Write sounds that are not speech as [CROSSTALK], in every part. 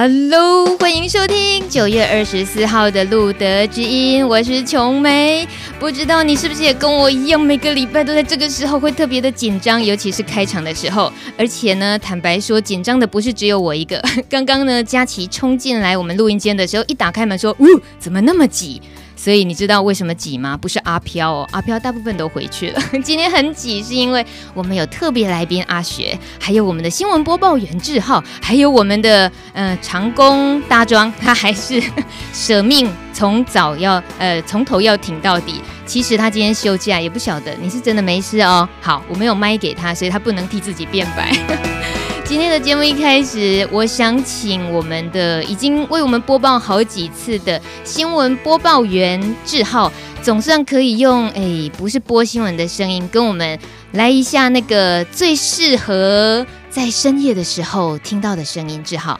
Hello，欢迎收听九月二十四号的路德之音，我是琼梅。不知道你是不是也跟我一样，每个礼拜都在这个时候会特别的紧张，尤其是开场的时候。而且呢，坦白说，紧张的不是只有我一个。[LAUGHS] 刚刚呢，佳琪冲进来我们录音间的时候，一打开门说：“呜，怎么那么挤？”所以你知道为什么挤吗？不是阿飘哦，阿飘大部分都回去了。[LAUGHS] 今天很挤，是因为我们有特别来宾阿雪，还有我们的新闻播报员志浩，还有我们的呃长工大庄，[LAUGHS] 他还是 [LAUGHS] 舍命从早要呃从头要挺到底。其实他今天休假，也不晓得你是真的没事哦。好，我没有麦给他，所以他不能替自己辩白。今天的节目一开始，我想请我们的已经为我们播报好几次的新闻播报员志浩，总算可以用哎，不是播新闻的声音，跟我们来一下那个最适合在深夜的时候听到的声音。志浩，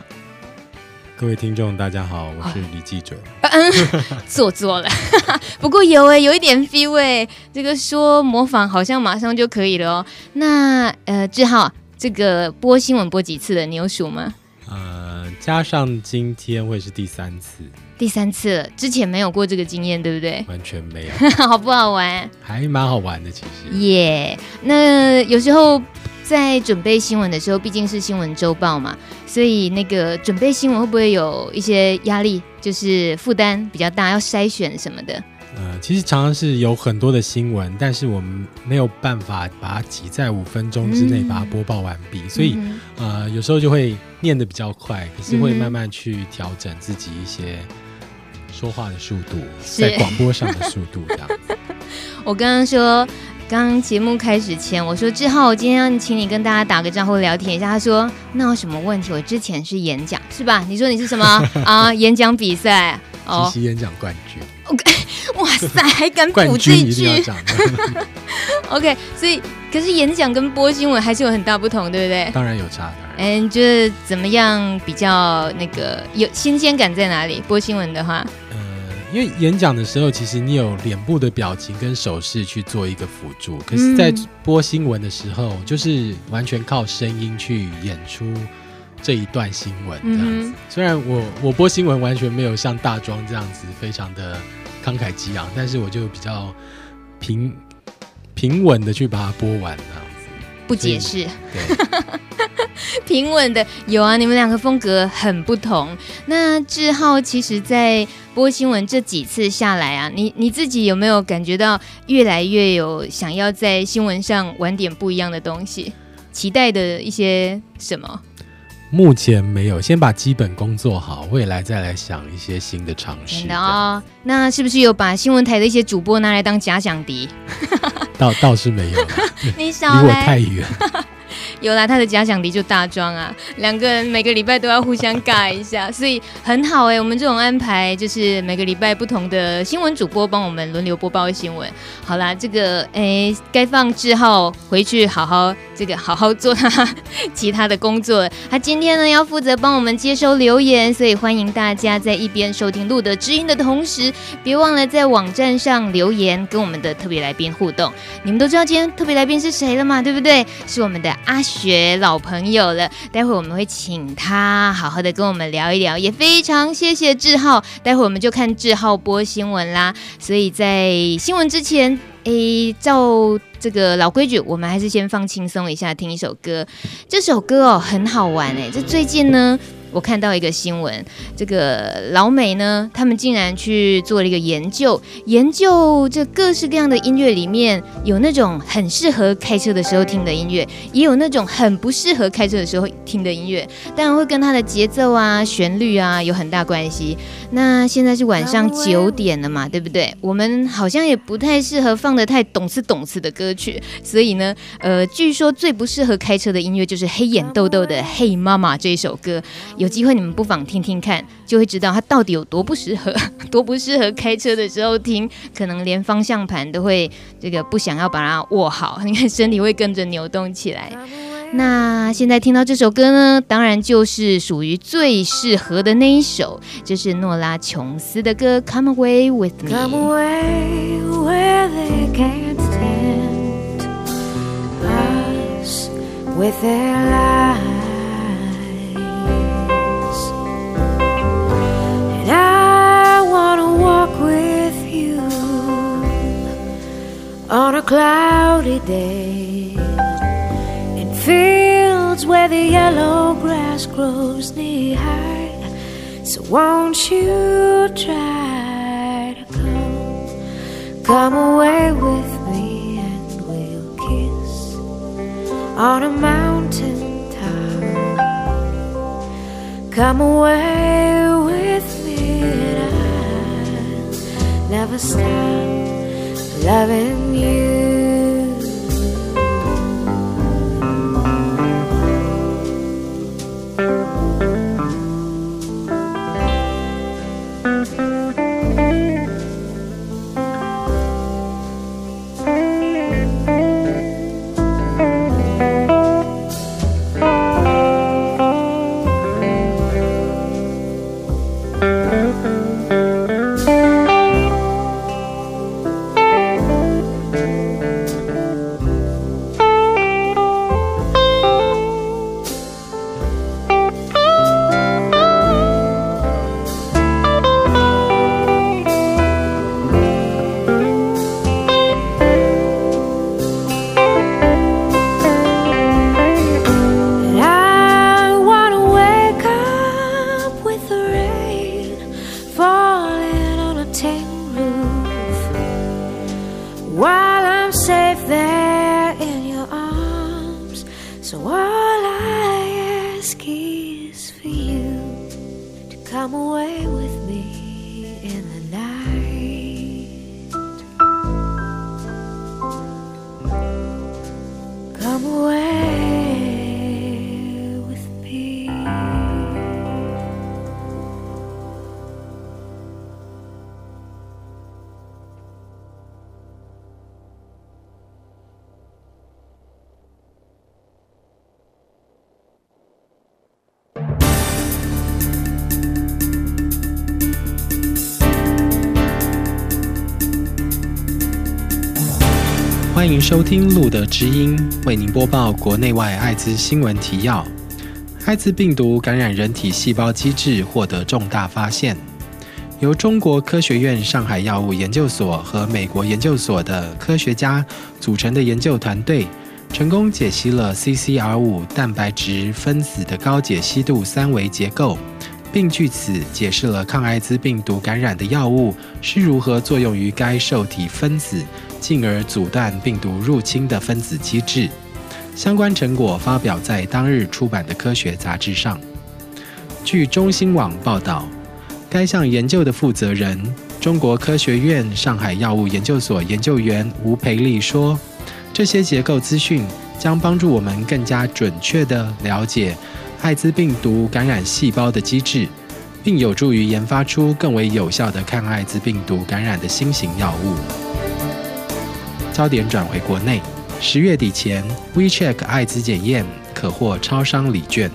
各位听众，大家好，我是李记者。嗯，[LAUGHS] 做作了，[LAUGHS] 不过有哎，有一点 feel 哎，这个说模仿好像马上就可以了哦。那呃，志浩。这个播新闻播几次了？你有数吗？呃，加上今天会是第三次。第三次了，之前没有过这个经验，对不对？完全没有。[LAUGHS] 好不好玩？还蛮好玩的，其实。耶、yeah，那有时候在准备新闻的时候，毕竟是新闻周报嘛，所以那个准备新闻会不会有一些压力？就是负担比较大，要筛选什么的。呃，其实常常是有很多的新闻，但是我们没有办法把它挤在五分钟之内把它播报完毕，嗯，所以呃，有时候就会念的比较快，可是会慢慢去调整自己一些说话的速度，在广播上的速度这样。[LAUGHS] 我刚刚说，刚刚节目开始前，我说志浩，我今天要请你跟大家打个招呼，聊天一下。他说，那有什么问题？我之前是演讲，是吧？你说你是什么 [LAUGHS] 啊？演讲比赛。即席演讲冠军 [LAUGHS] 哇塞，[LAUGHS] 还敢补这一句？[LAUGHS] OK，所以可是演讲跟播新闻还是有很大不同，对不对？当然有差。嗯，你觉得怎么样比较那个有新鲜感在哪里？播新闻的话，呃，因为演讲的时候，其实你有脸部的表情跟手势去做一个辅助，可是，在播新闻的时候，就是完全靠声音去演出。这一段新闻这样子，嗯、虽然我我播新闻完全没有像大庄这样子非常的慷慨激昂，但是我就比较平平稳的去把它播完。不解释，对，[LAUGHS] 平稳的有啊，你们两个风格很不同。那志浩其实，在播新闻这几次下来啊，你你自己有没有感觉到越来越有想要在新闻上玩点不一样的东西？期待的一些什么？目前没有，先把基本功做好，未来再来想一些新的尝试。真的哦，那是不是有把新闻台的一些主播拿来当假想敌？[LAUGHS] 倒倒是没有，[LAUGHS] 你少，离我太远。[LAUGHS] 有啦，他的假想敌就大庄啊，两个人每个礼拜都要互相尬一下，所以很好哎、我们这种安排就是每个礼拜不同的新闻主播帮我们轮流播报新闻。好啦，这个哎，该放志浩回去好好这个好好做他其他的工作。他今天呢要负责帮我们接收留言，所以欢迎大家在一边收听露德知音的同时，别忘了在网站上留言跟我们的特别来宾互动。你们都知道今天特别来宾是谁了嘛？对不对？是我们的阿。学老朋友了，待会我们会请他好好的跟我们聊一聊，也非常谢谢志浩。待会我们就看志浩播新闻啦。所以在新闻之前，诶，照这个老规矩，我们还是先放轻松一下，听一首歌。这首歌哦很好玩诶，这最近呢，我看到一个新闻，这个老美呢，他们竟然去做了一个研究，研究这各式各样的音乐里面，有那种很适合开车的时候听的音乐，也有那种很不适合开车的时候听的音乐，当然会跟它的节奏啊、旋律啊有很大关系。那现在是晚上九点了嘛，对不对？我们好像也不太适合放得太懂次懂次的歌曲，所以呢，呃，据说最不适合开车的音乐就是黑眼豆豆的《嘿妈妈》这首歌。有机会你们不妨听听看，就会知道它到底有多不适合，[LAUGHS] 多不适合开车的时候听，可能连方向盘都会这个不想要把它握好，你看身体会跟着扭动起来。那现在听到这首歌呢，当然就是属于最适合的那一首，就是诺拉琼斯的歌《Come Away With Me》。Come away where they can't stand us with their lies. On a cloudy day. In fields where the yellow grass grows knee high. So won't you try to come, come away with me and we'll kiss on a mountain top. Come away with me and I'll never stop loving you. So what? 欢迎收听路德知音，为您播报国内外艾滋新闻提要。艾滋病毒感染人体细胞机制获得重大发现，由中国科学院上海药物研究所和美国研究所的科学家组成的研究团队，成功解析了 CCR5 蛋白质分子的高解析度三维结构，并据此解释了抗艾滋病毒感染的药物是如何作用于该受体分子。进而阻断病毒入侵的分子机制，相关成果发表在当日出版的科学杂志上。据中新网报道，该项研究的负责人、中国科学院上海药物研究所研究员吴培利说：“这些结构资讯将帮助我们更加准确地了解艾滋病毒感染细胞的机制，并有助于研发出更为有效的抗艾滋病毒感染的新型药物。”焦点转回国内，十月底前，WeCheck 艾滋检验可获超商礼券。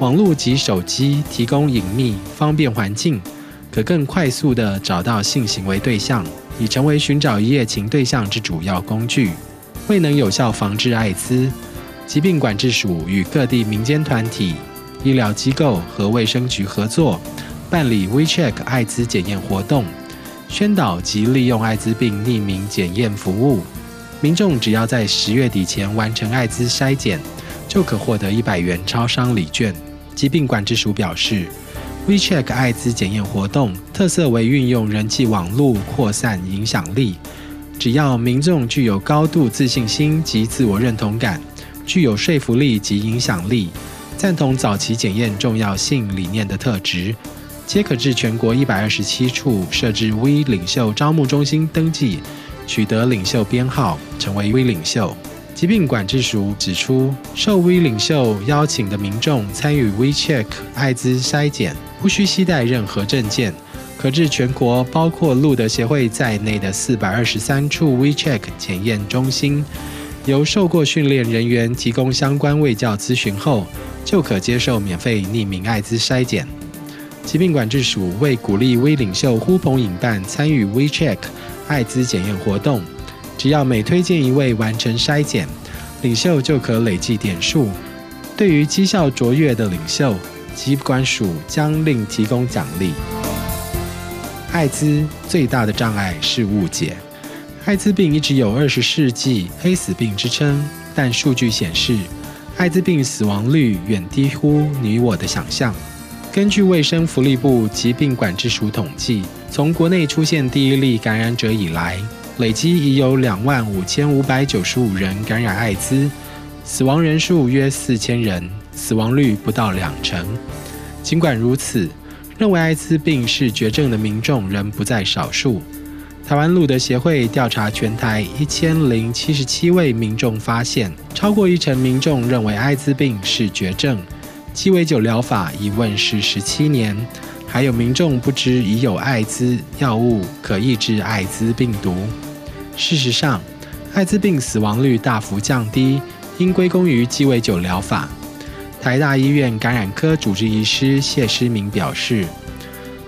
网络及手机提供隐秘方便环境，可更快速地找到性行为对象，已成为寻找一夜情对象之主要工具。未能有效防治艾滋，疾病管制署与各地民间团体、医疗机构和卫生局合作，办理 WeCheck 艾滋检验活动，宣导及利用艾滋病匿名检验服务。民众只要在十月底前完成艾滋筛检，就可获得一百元超商礼券。疾病管制署表示，WeCheck 艾滋检验活动特色为运用人际网络扩散影响力，只要民众具有高度自信心及自我认同感，具有说服力及影响力，赞同早期检验重要性理念的特质，皆可至全国一百二十七处设置 V 领袖招募中心登记，取得领袖编号，成为 V 领袖。疾病管制署指出，受 V 领袖邀请的民众参与 WeCheck 艾滋筛检，不需携带任何证件，可至全国包括路德协会在内的四百二十三处 WeCheck 检验中心，由受过训练人员提供相关卫教咨询后，就可接受免费匿名艾滋筛检。疾病管制署为鼓励 V 领袖呼朋引伴参与 WeCheck 艾滋检验活动。只要每推荐一位完成筛检，领袖就可累计点数。对于绩效卓越的领袖，疾管署将另提供奖励。艾滋最大的障碍是误解。艾滋病一直有二十世纪黑死病之称，但数据显示，艾滋病死亡率远低乎你我的想象。根据卫生福利部疾病管制署统计，从国内出现第一例感染者以来，累计已有两万五千五百九十五人感染艾滋，死亡人数约四千人，死亡率不到两成。尽管如此，认为艾滋病是绝症的民众仍不在少数。台湾路德协会调查全台一千零七十七位民众，发现超过一成民众认为艾滋病是绝症。鸡尾酒疗法已问世十七年。还有民众不知已有艾滋药物可抑制艾滋病毒。事实上，艾滋病死亡率大幅降低，应归功于鸡尾酒疗法。台大医院感染科主治医师谢诗明表示，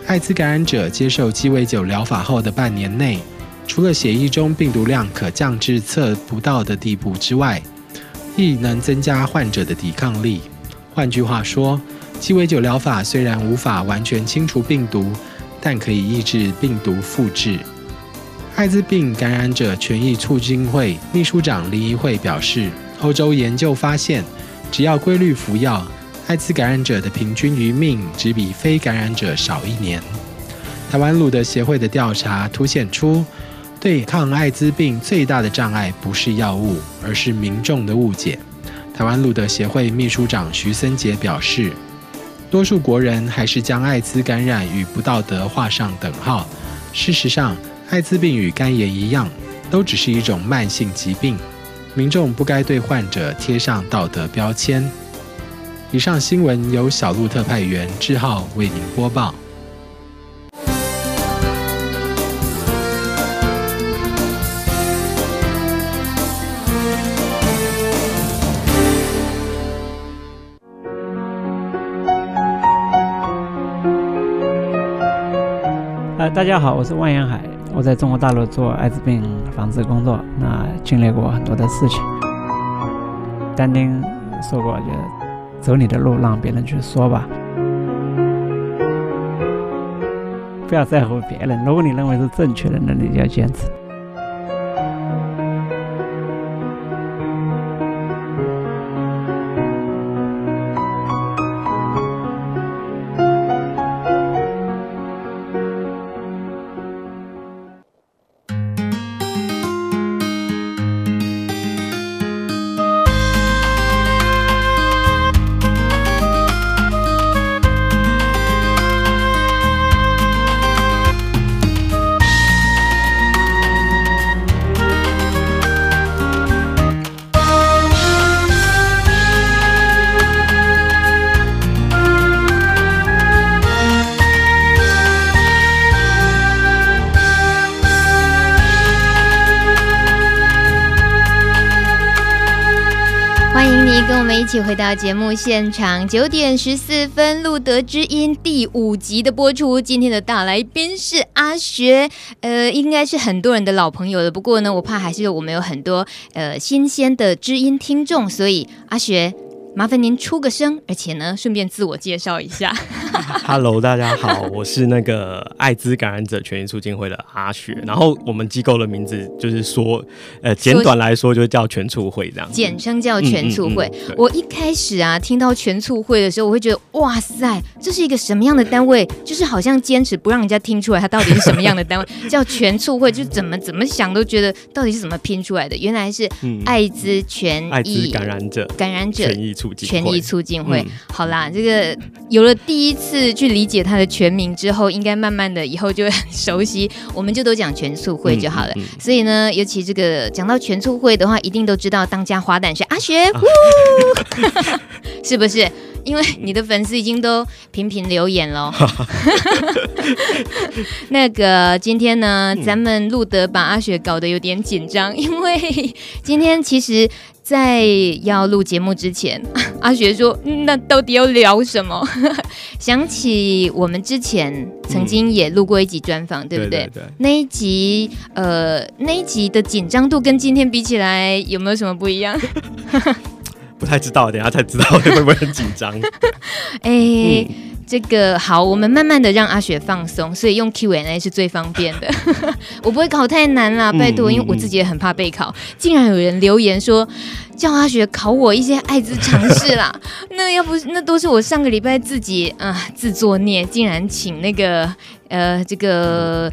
艾滋感染者接受鸡尾酒疗法后的半年内，除了血液中病毒量可降至测不到的地步之外，亦能增加患者的抵抗力。换句话说，鸡尾酒疗法虽然无法完全清除病毒，但可以抑制病毒复制。艾滋病感染者权益促进会秘书长林怡慧表示，欧洲研究发现，只要规律服药，艾滋感染者的平均余命只比非感染者少一年。台湾路德协会的调查凸显出，对抗艾滋病最大的障碍不是药物，而是民众的误解。台湾路德协会秘书长徐森杰表示。多数国人还是将艾滋感染与不道德画上等号。事实上，艾滋病与肝炎一样，都只是一种慢性疾病。民众不该对患者贴上道德标签。以上新闻由小鹿特派员志浩为您播报。大家好，我是万延海，我在中国大陆做艾滋病防治工作，那经历过很多的事情。丹丁说过，就走你的路，让别人去说吧，不要在乎别人。如果你认为是正确的，那你就要坚持。起回到节目现场，九点十四分，路德之音第五集的播出。今天的大来宾是阿学，呃，应该是很多人的老朋友了。不过呢，我怕还是我们有很多呃新鲜的知音听众，所以阿学，麻烦您出个声，而且呢，顺便自我介绍一下。[LAUGHS] Hello，大家好，我是那个艾滋感染者权益促进会的阿雪。然后我们机构的名字就是说，呃，简短来说就叫全促会这样，简称叫全促会。嗯嗯嗯、我一开始啊听到全促会的时候，我会觉得哇塞，这是一个什么样的单位？就是好像坚持不让人家听出来它到底是什么样的单位，[LAUGHS] 叫全促会，就怎么怎么想都觉得到底是怎么拼出来的？原来是艾滋权益、艾滋感染者感染者权益促进权益促进会。嗯、好啦，这个有了第一次去理解它的全名之后，应该慢慢的以后就会很熟悉，我们就都讲全促会就好了。所以呢，尤其这个讲到全促会的话，一定都知道当家花旦是阿学，啊、[LAUGHS] 是不是？因为你的粉丝已经都频频留言了。[LAUGHS] 那个今天呢，咱们路德把阿雪搞得有点紧张，[LAUGHS] 因为今天其实。在要录节目之前，[LAUGHS] 阿雪说：“那到底要聊什么？”想起我们之前曾经也录过一集专访，嗯、对不对？对对对，那一集，呃，那一集的紧张度跟今天比起来，有没有什么不一样？不太知道，等下才知道会不会很紧张。[LAUGHS] 哎、欸。嗯这个好，我们慢慢的让阿雪放松，所以用 Q&A 是最方便的。[LAUGHS] 我不会考太难啦，拜托，因为我自己也很怕备考。竟然有人留言说叫阿雪考我一些艾滋常识啦，[LAUGHS] 那要不那都是我上个礼拜自己啊、呃、自作孽，竟然请那个呃这个。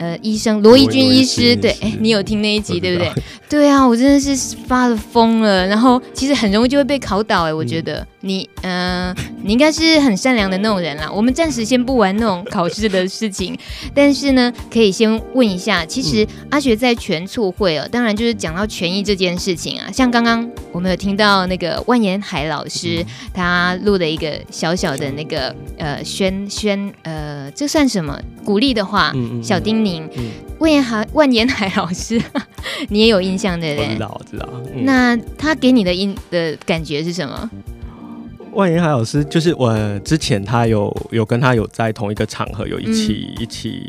呃，医生罗一军医师，对，哎，你有听那一集对不对？[LAUGHS] 对啊，我真的是发了疯了。然后其实很容易就会被考倒，哎，我觉得、嗯、你，嗯、呃，你应该是很善良的那种人啦。我们暂时先不玩那种考试的事情，但是呢，可以先问一下，其实阿学在全促会哦，当然就是讲到权益这件事情啊。像刚刚我们有听到那个万延海老师他录的一个小小的那个呃宣宣呃，这算什么鼓励的话？小叮咛。嗯，万言海万言海老师，[LAUGHS] 你也有印象的人？知道，知道。嗯、那他给你的印的感觉是什么？万言海老师就是我之前他有有跟他有在同一个场合有一起、嗯、一起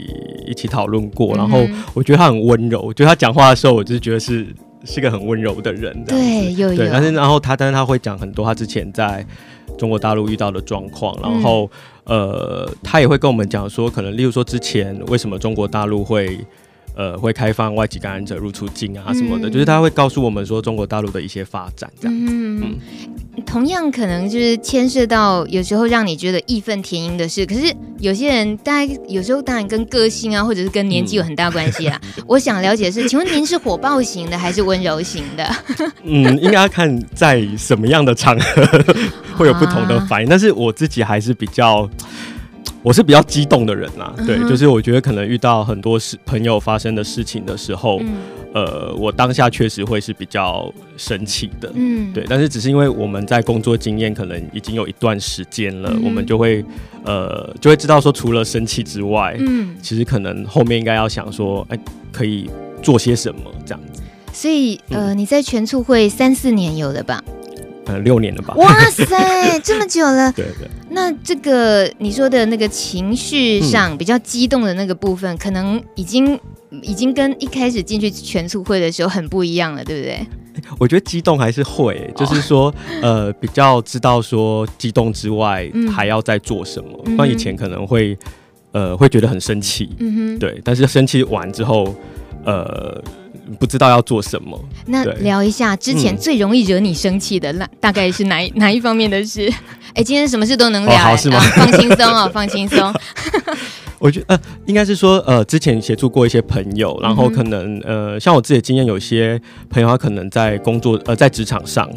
一起讨论过，然后我觉得他很温柔，就他讲话的时候，我就觉得是是个很温柔的人。对，有有。对，但是然后他但是他会讲很多他之前在中国大陆遇到的状况，然后。嗯呃，他也会跟我们讲说，可能例如说之前为什么中国大陆会呃会开放外籍感染者入出境啊什么的，嗯、就是他会告诉我们说中国大陆的一些发展这样。嗯，嗯，同样可能就是牵涉到有时候让你觉得义愤填膺的事，可是有些人大概有时候当然跟个性啊，或者是跟年纪有很大关系啊。嗯、[LAUGHS] 我想了解的是，请问您是火爆型的还是温柔型的？嗯，应该要看在什么样的场合。[LAUGHS] 会有不同的反应，但是我自己还是比较，我是比较激动的人啦。对，就是我觉得可能遇到很多事朋友发生的事情的时候，呃，我当下确实会是比较生气的。嗯，对，但是只是因为我们在工作经验可能已经有一段时间了，我们就会呃就会知道说，除了生气之外，嗯，其实可能后面应该要想说，哎，可以做些什么这样子。所以，呃，你在全促会三四年有了吧？呃，六年了吧？哇塞，[LAUGHS] 这么久了。对对。那这个你说的那个情绪上比较激动的那个部分，嗯、可能已经已经跟一开始进去全促会的时候很不一样了，对不对？我觉得激动还是会，就是说，哦、呃，比较知道说激动之外，还要再做什么。那、嗯、以前可能会，呃，会觉得很生气。嗯哼。对，但是生气完之后，呃。不知道要做什么，那聊一下之前最容易惹你生气的，那、嗯、[LAUGHS] 大概是哪哪一方面的事？哎、欸，今天什么事都能聊、欸，哦、好是吗？啊、放轻松哦，[LAUGHS] 放轻松。我觉得呃，应该是说呃，之前协助过一些朋友，然后可能、嗯、呃，像我自己的经验，有些朋友他可能在工作呃，在职场上。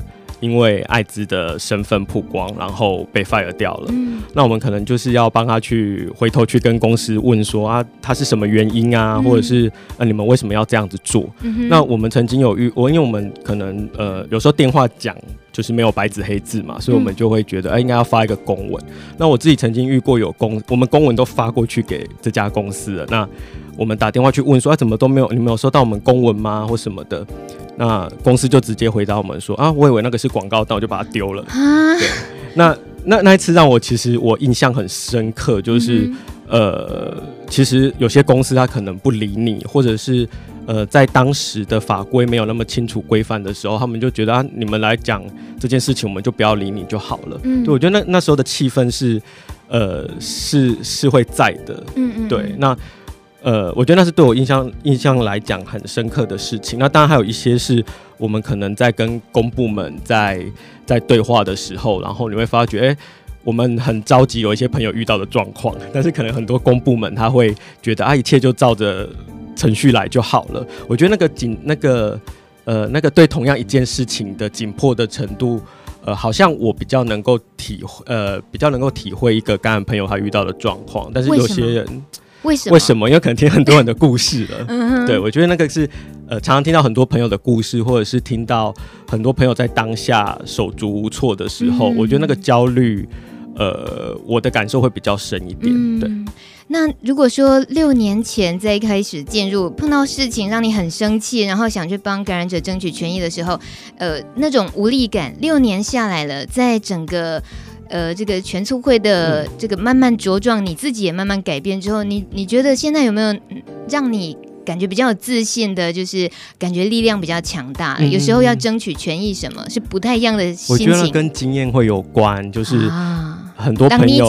因为艾滋的身份曝光，然后被 fire 掉了。嗯、那我们可能就是要帮他去回头去跟公司问说啊，他是什么原因啊，嗯、或者是呃，你们为什么要这样子做？嗯、那我们曾经有遇我，因为我们可能呃，有时候电话讲就是没有白纸黑字嘛，所以我们就会觉得哎、嗯，应该要发一个公文。那我自己曾经遇过有公，我们公文都发过去给这家公司了。那我们打电话去问说，啊，怎么都没有？你们有收到我们公文吗？或什么的？那公司就直接回答我们说啊，我以为那个是广告单，我就把它丢了。啊，对，那那那一次让我其实我印象很深刻，就是、嗯、呃，其实有些公司他可能不理你，或者是呃，在当时的法规没有那么清楚规范的时候，他们就觉得啊，你们来讲这件事情，我们就不要理你就好了。嗯，对，我觉得那那时候的气氛是。呃是是会在的。嗯嗯，对，那呃，我觉得那是对我印象印象来讲很深刻的事情。那当然还有一些是我们可能在跟公部门在在对话的时候，然后你会发觉，哎、我们很着急，有一些朋友遇到的状况，但是可能很多公部门他会觉得啊，一切就照着程序来就好了。我觉得那个紧那个呃那个对同样一件事情的紧迫的程度。呃，好像我比较能够体会，呃，比较能够体会一个感染朋友他遇到的状况，但是有些人为什么？为什么？因为可能听很多人的故事了。[LAUGHS] 嗯对，我觉得那个是呃，常常听到很多朋友的故事，或者是听到很多朋友在当下手足无措的时候，嗯、我觉得那个焦虑，呃，我的感受会比较深一点。嗯、对。那如果说六年前在一开始进入碰到事情让你很生气，然后想去帮感染者争取权益的时候，呃，那种无力感，六年下来了，在整个呃这个全促会的这个慢慢茁壮，你自己也慢慢改变之后，你你觉得现在有没有让你感觉比较有自信的，就是感觉力量比较强大？有时候要争取权益，什么是不太一样的心情？我觉得跟经验会有关，就是。啊很多朋友，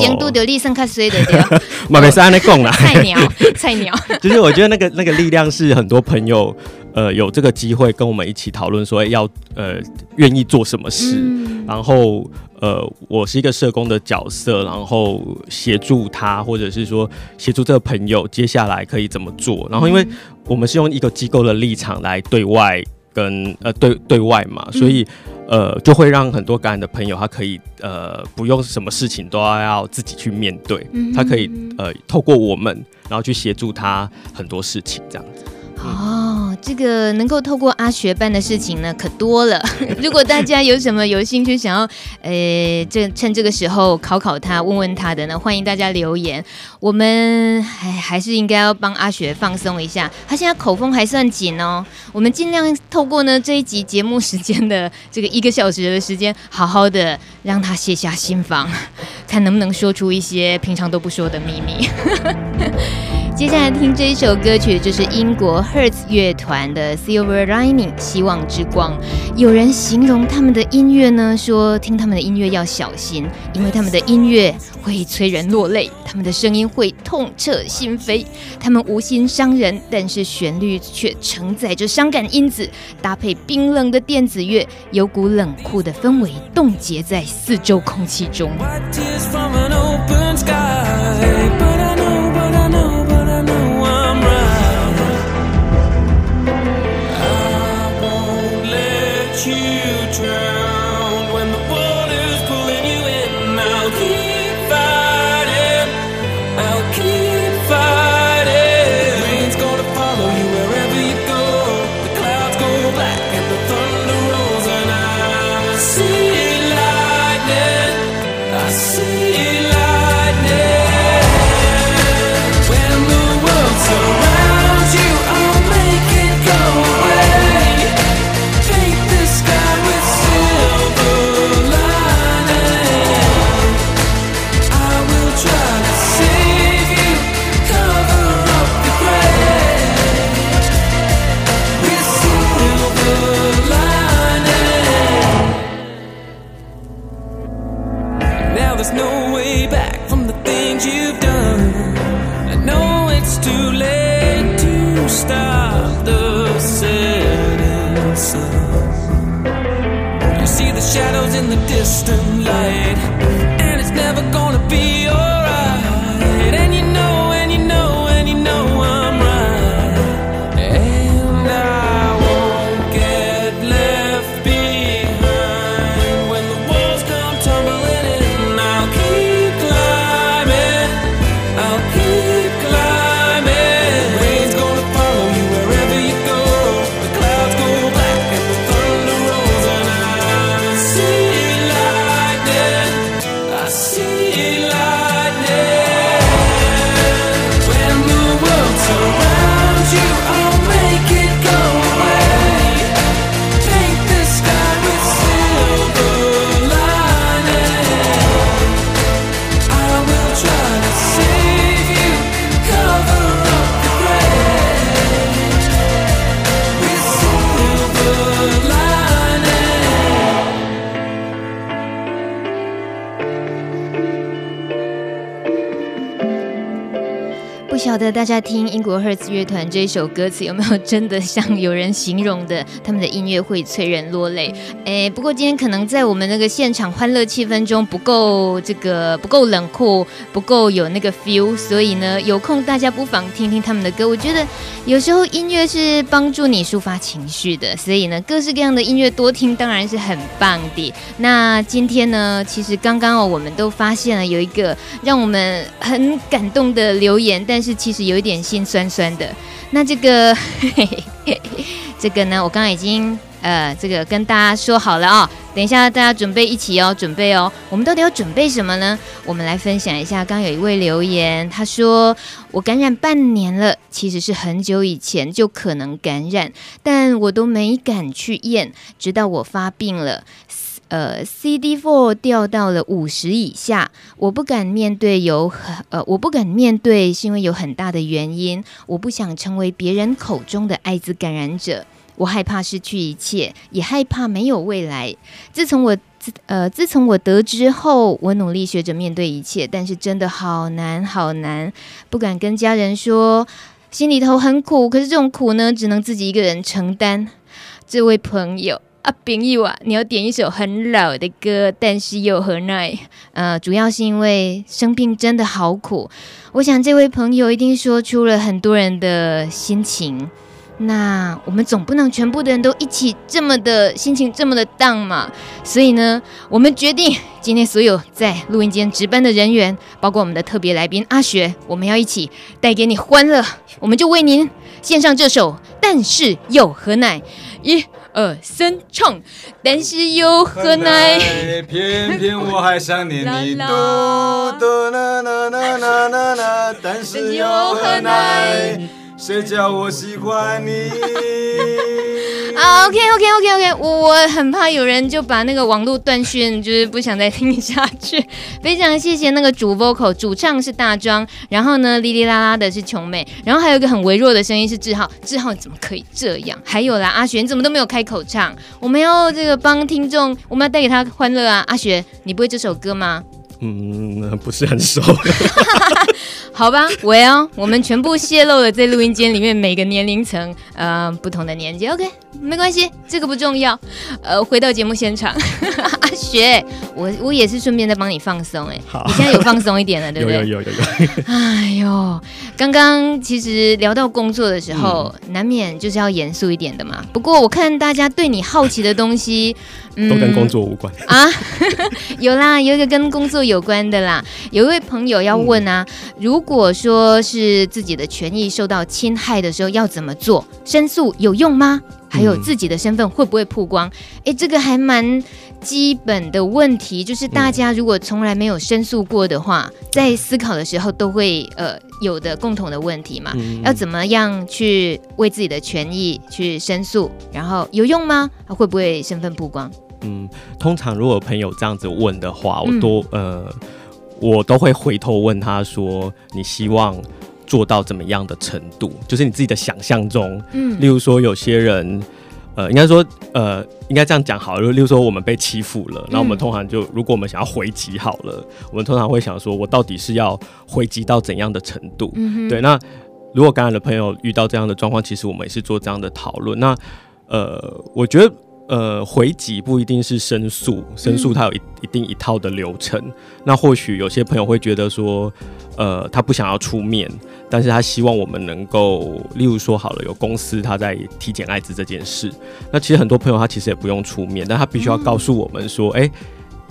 没山 [LAUGHS] 那供了，[LAUGHS] 菜鸟，[LAUGHS] 菜鸟。就是我觉得那个那个力量是很多朋友，呃，有这个机会跟我们一起讨论说要呃愿意做什么事，嗯、然后呃我是一个社工的角色，然后协助他，或者是说协助这个朋友接下来可以怎么做。然后因为我们是用一个机构的立场来对外跟呃对对外嘛，所以。嗯呃，就会让很多感染的朋友，他可以呃不用什么事情都要要自己去面对，嗯、他可以呃透过我们，然后去协助他很多事情这样子。哦，这个能够透过阿学办的事情呢，可多了。[LAUGHS] 如果大家有什么有兴趣想要，呃，这趁这个时候考考他、问问他的呢，欢迎大家留言。我们还还是应该要帮阿学放松一下，他现在口风还算紧哦。我们尽量透过呢这一集节目时间的这个一个小时的时间，好好的让他卸下心防，[LAUGHS] 看能不能说出一些平常都不说的秘密。[LAUGHS] 接下来听这一首歌曲，就是英国 Hertz 乐团的《Silver Lining》希望之光。有人形容他们的音乐呢，说听他们的音乐要小心，因为他们的音乐会催人落泪，他们的声音会痛彻心扉。他们无心伤人，但是旋律却承载着伤感因子，搭配冰冷的电子乐，有股冷酷的氛围冻结在四周空气中。see you. 国赫兹乐团这一首歌词有没有真的像有人形容的，他们的音乐会催人落泪？哎，不过今天可能在我们那个现场欢乐气氛中不够这个不够冷酷，不够有那个 feel，所以呢，有空大家不妨听听他们的歌。我觉得有时候音乐是帮助你抒发情绪的，所以呢，各式各样的音乐多听当然是很棒的。那今天呢，其实刚刚哦，我们都发现了有一个让我们很感动的留言，但是其实有一点心酸酸酸的。那这个，[LAUGHS] 这个呢，我刚刚已经呃，这个跟大家说好了啊、等一下，大家准备一起哦，准备哦。我们到底要准备什么呢？我们来分享一下。刚有一位留言，他说：“我感染半年了，其实是很久以前就可能感染，但我都没敢去验，直到我发病了。”呃，CD4 掉到了五十以下，我不敢面对有很呃，我不敢面对是因为有很大的原因，我不想成为别人口中的艾滋感染者，我害怕失去一切，也害怕没有未来。自从我自呃自从我得知后，我努力学着面对一切，但是真的好难好难，不敢跟家人说，心里头很苦，可是这种苦呢，只能自己一个人承担。这位朋友。啊，朋友啊，你要点一首很老的歌，但是又何奈？呃，主要是因为生病真的好苦。我想这位朋友一定说出了很多人的心情。那我们总不能全部的人都一起这么的心情这么的淡嘛？所以呢，我们决定今天所有在录音间值班的人员，包括我们的特别来宾阿雪，我们要一起带给你欢乐。我们就为您献上这首《但是又何奈》一。二三唱，但是又何奈？偏偏我还想念你。嘟嘟啦啦啦啦啦啦，但是又何奈？谁叫我喜欢你？，OK OK OK OK，我我很怕有人就把那个网络断讯，就是不想再听下去。非常谢谢那个主 vocal 主唱是大庄，然后呢，哩哩啦啦的是琼美，然后还有一个很微弱的声音是志浩。志浩你怎么可以这样？还有啦，阿雪你怎么都没有开口唱？我们要这个帮听众，我们要带给他欢乐啊！阿雪，你不会这首歌吗？嗯，不是很熟。[LAUGHS] 好吧，Well，我们全部泄露了在录音间里面每个年龄层，呃，不同的年纪。OK，没关系，这个不重要。呃，回到节目现场，[LAUGHS] 阿雪，我我也是顺便在帮你放松。哎，你现在有放松一点了，对不对？[LAUGHS] 有有有有有。哎呦，刚刚其实聊到工作的时候，嗯、难免就是要严肃一点的嘛。不过我看大家对你好奇的东西。嗯、都跟工作无关啊，有啦，有一个跟工作有关的啦。有一位朋友要问啊，嗯、如果说是自己的权益受到侵害的时候，要怎么做？申诉有用吗？还有自己的身份会不会曝光？哎、嗯，这个还蛮基本的问题，就是大家如果从来没有申诉过的话，嗯、在思考的时候都会呃有的共同的问题嘛。嗯、要怎么样去为自己的权益去申诉？然后有用吗？会不会身份曝光？嗯，通常如果朋友这样子问的话，我都、嗯、呃，我都会回头问他说：“你希望做到怎么样的程度？就是你自己的想象中。”嗯，例如说有些人，呃，应该说，呃，应该这样讲好了。例如说我们被欺负了，那我们通常就，如果我们想要回击好了，我们通常会想说，我到底是要回击到怎样的程度？嗯，对。那如果感染的朋友遇到这样的状况，其实我们也是做这样的讨论。那呃，我觉得。呃，回击不一定是申诉，申诉它有一一定一套的流程。嗯、那或许有些朋友会觉得说，呃，他不想要出面，但是他希望我们能够，例如说好了，有公司他在体检艾滋这件事，那其实很多朋友他其实也不用出面，但他必须要告诉我们说，哎、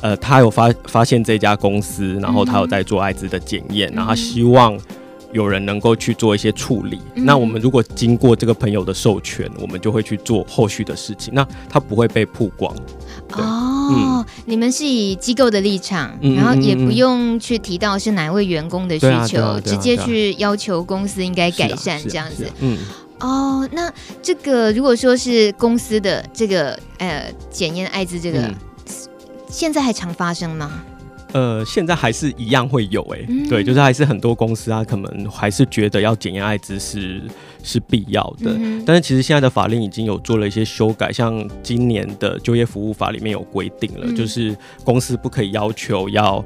嗯，呃，他有发发现这家公司，然后他有在做艾滋的检验，嗯、然后他希望。有人能够去做一些处理，嗯、那我们如果经过这个朋友的授权，我们就会去做后续的事情。那他不会被曝光。哦，嗯、你们是以机构的立场，嗯、然后也不用去提到是哪一位员工的需求，啊啊啊啊、直接去要求公司应该改善这样子。嗯，哦，那这个如果说是公司的这个呃检验艾滋这个，嗯、现在还常发生吗？呃，现在还是一样会有哎、欸，嗯、对，就是还是很多公司啊，可能还是觉得要检验艾滋是是必要的。嗯、但是其实现在的法令已经有做了一些修改，像今年的就业服务法里面有规定了，嗯、就是公司不可以要求要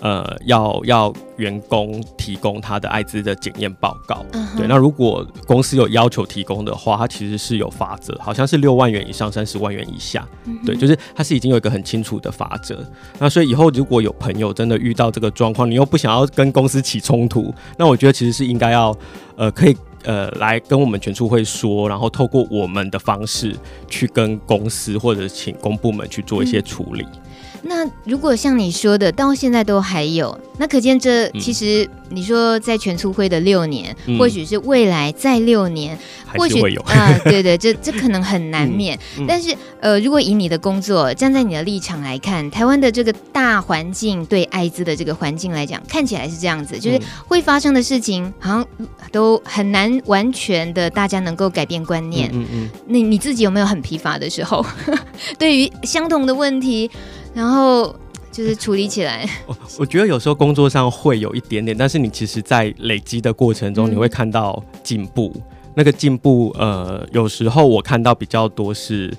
呃，要要员工提供他的艾滋的检验报告。对，那如果公司有要求提供的话，它其实是有法则，好像是六万元以上三十万元以下。对，就是它是已经有一个很清楚的法则。那所以以后如果有朋友真的遇到这个状况，你又不想要跟公司起冲突，那我觉得其实是应该要呃可以呃来跟我们全处会说，然后透过我们的方式去跟公司或者请公部门去做一些处理。嗯那如果像你说的，到现在都还有，那可见这其实你说在全促会的六年，嗯、或许是未来再六年，或许啊、呃，对对，这这可能很难免。[LAUGHS] 但是呃，如果以你的工作站在你的立场来看，台湾的这个大环境对艾滋的这个环境来讲，看起来是这样子，就是会发生的事情好像都很难完全的大家能够改变观念。嗯嗯，那你，你自己有没有很疲乏的时候？[LAUGHS] 对于相同的问题？然后就是处理起来。[LAUGHS] 我我觉得有时候工作上会有一点点，但是你其实，在累积的过程中，你会看到进步。嗯、那个进步，呃，有时候我看到比较多是，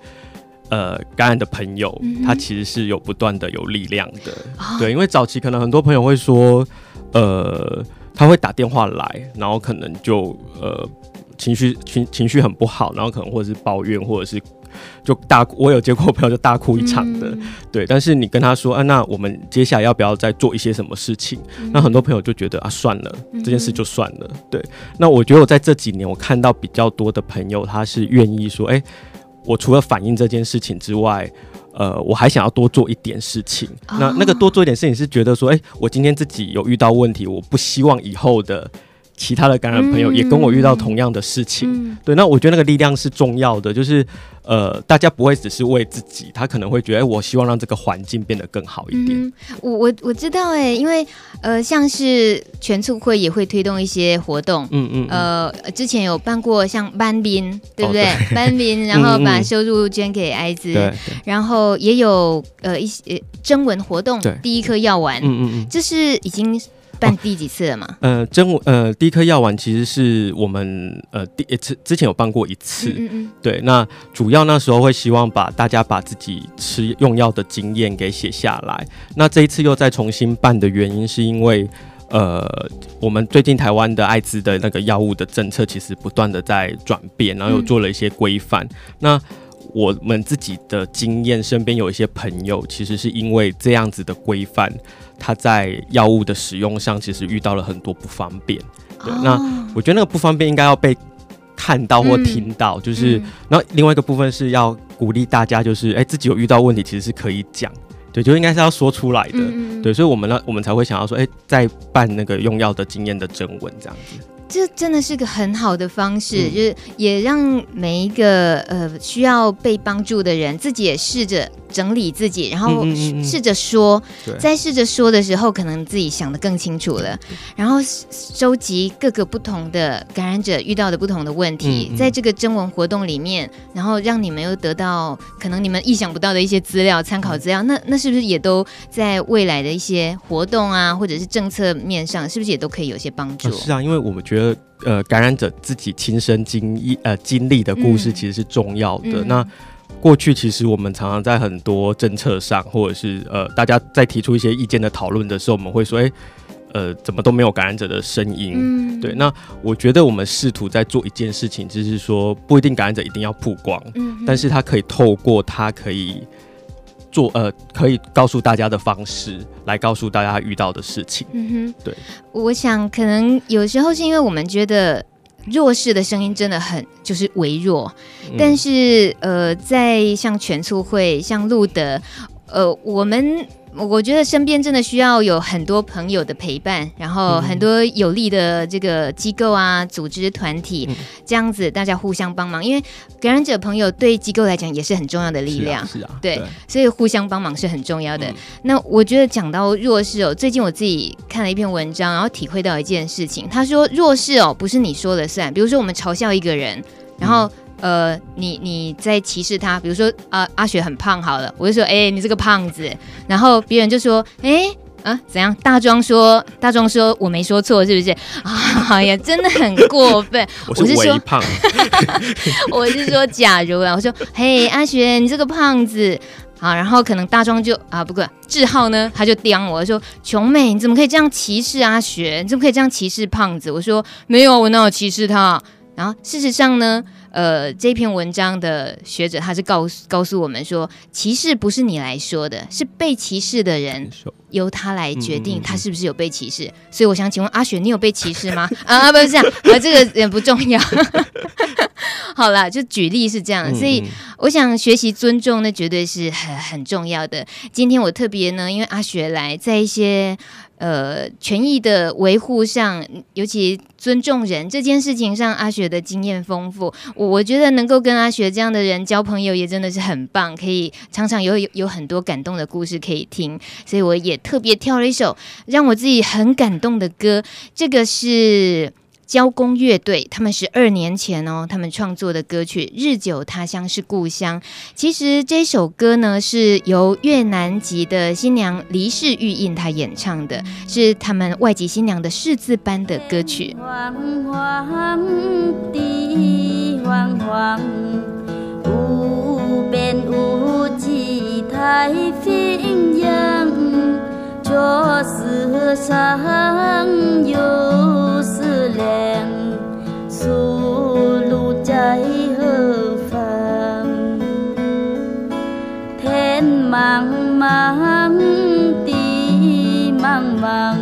呃，感染的朋友，嗯、他其实是有不断的有力量的。哦、对，因为早期可能很多朋友会说，呃，他会打电话来，然后可能就呃情绪情情绪很不好，然后可能或者是抱怨，或者是。就大，我有接过朋友就大哭一场的，嗯、对。但是你跟他说，啊，那我们接下来要不要再做一些什么事情？嗯、那很多朋友就觉得啊，算了，这件事就算了。嗯、对。那我觉得我在这几年，我看到比较多的朋友，他是愿意说，哎、欸，我除了反映这件事情之外，呃，我还想要多做一点事情。哦、那那个多做一点事情是觉得说，哎、欸，我今天自己有遇到问题，我不希望以后的。其他的感染朋友也跟我遇到同样的事情，嗯、对，那我觉得那个力量是重要的，就是呃，大家不会只是为自己，他可能会觉得，哎，我希望让这个环境变得更好一点。嗯、我我我知道，哎，因为呃，像是全促会也会推动一些活动，嗯嗯，嗯。呃，之前有办过像班宾，对不对？哦、对。[LAUGHS] [LAUGHS] 班宾，然后把收入捐给艾滋，对，然后也有呃一些征文活动，第一颗药丸，嗯嗯嗯，这是已经。办第几次了吗？哦、呃，真呃，第一颗药丸其实是我们呃第一次之前有办过一次，嗯，嗯嗯，对。那主要那时候会希望把大家把自己吃用药的经验给写下来。那这一次又再重新办的原因，是因为呃，我们最近台湾的艾滋的那个药物的政策其实不断的在转变，然后又做了一些规范。嗯、那我们自己的经验，身边有一些朋友，其实是因为这样子的规范。他在药物的使用上，其实遇到了很多不方便。对，那我觉得那个不方便应该要被看到或听到，嗯、就是，那、嗯、另外一个部分是要鼓励大家，就是，哎、欸，自己有遇到问题，其实是可以讲，对，就应该是要说出来的，嗯、对，所以我们呢，我们才会想要说，哎、欸，在办那个用药的经验的征文这样子。这真的是个很好的方式，嗯、就是也让每一个呃需要被帮助的人，自己也试着整理自己，然后试着说，嗯嗯嗯、在试着说的时候，可能自己想的更清楚了。然后收集各个不同的感染者遇到的不同的问题，在这个征文活动里面，然后让你们又得到可能你们意想不到的一些资料、参考资料。那那是不是也都在未来的一些活动啊，或者是政策面上，是不是也都可以有些帮助？是啊，因为我们觉得。呃，感染者自己亲身经历呃经历的故事其实是重要的。那过去其实我们常常在很多政策上，或者是呃大家在提出一些意见的讨论的时候，我们会说，哎、欸，呃，怎么都没有感染者的声音？嗯、对。那我觉得我们试图在做一件事情，就是说不一定感染者一定要曝光，但是他可以透过他可以。做呃，可以告诉大家的方式来告诉大家遇到的事情。嗯哼，对，我想可能有时候是因为我们觉得弱势的声音真的很就是微弱，嗯、但是呃，在像全促会、像路德，呃，我们。我觉得身边真的需要有很多朋友的陪伴，然后很多有力的这个机构啊、组织团体，嗯、这样子大家互相帮忙。因为感染者朋友对机构来讲也是很重要的力量，是啊，是啊对，对所以互相帮忙是很重要的。嗯、那我觉得讲到弱势哦，最近我自己看了一篇文章，然后体会到一件事情，他说弱势哦不是你说了算，比如说我们嘲笑一个人，然后。嗯呃，你你在歧视他，比如说啊、呃，阿雪很胖，好了，我就说，哎、欸，你这个胖子，然后别人就说，哎、欸，啊，怎样？大庄说，大庄说我没说错，是不是？啊，哎呀，真的很过分。[LAUGHS] 我是微胖，我是说，[LAUGHS] 我是说假如啊，我说，嘿，阿雪，你这个胖子。啊，然后可能大壮就啊，不过志浩呢，他就刁我说：“琼美，你怎么可以这样歧视阿雪？你怎么可以这样歧视胖子？”我说：“没有，我哪有歧视他？”然后事实上呢，呃，这篇文章的学者他是告诉告诉我们说，歧视不是你来说的，是被歧视的人由他来决定他是不是有被歧视。嗯嗯嗯，所以我想请问阿雪，你有被歧视吗？[LAUGHS] 啊，不是这样，啊，这个也不重要。[LAUGHS] 好了，就举例是这样，所以我想学习尊重，那绝对是很很重要的。今天我特别呢，因为阿雪来，在一些呃权益的维护上，尤其尊重人这件事情上，阿雪的经验丰富，我我觉得能够跟阿雪这样的人交朋友，也真的是很棒，可以常常有有有很多感动的故事可以听，所以我也特别挑了一首让我自己很感动的歌，这个是。交工乐队，他们十二年前哦，他们创作的歌曲《日久他乡是故乡》。其实这首歌呢，是由越南籍的新娘黎氏玉印她演唱的，是他们外籍新娘的识字班的歌曲。黄黄地黄黄，无边无际太平洋，确实上有思量，出路在何方？天茫茫，地茫茫，